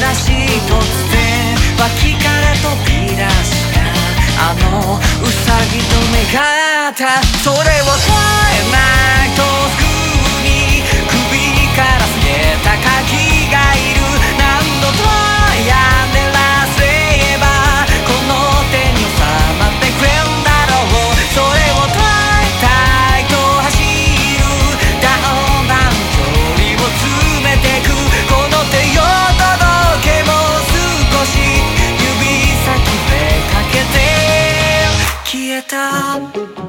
らしい突然脇から飛び出したあのウサギと目が合った。それを up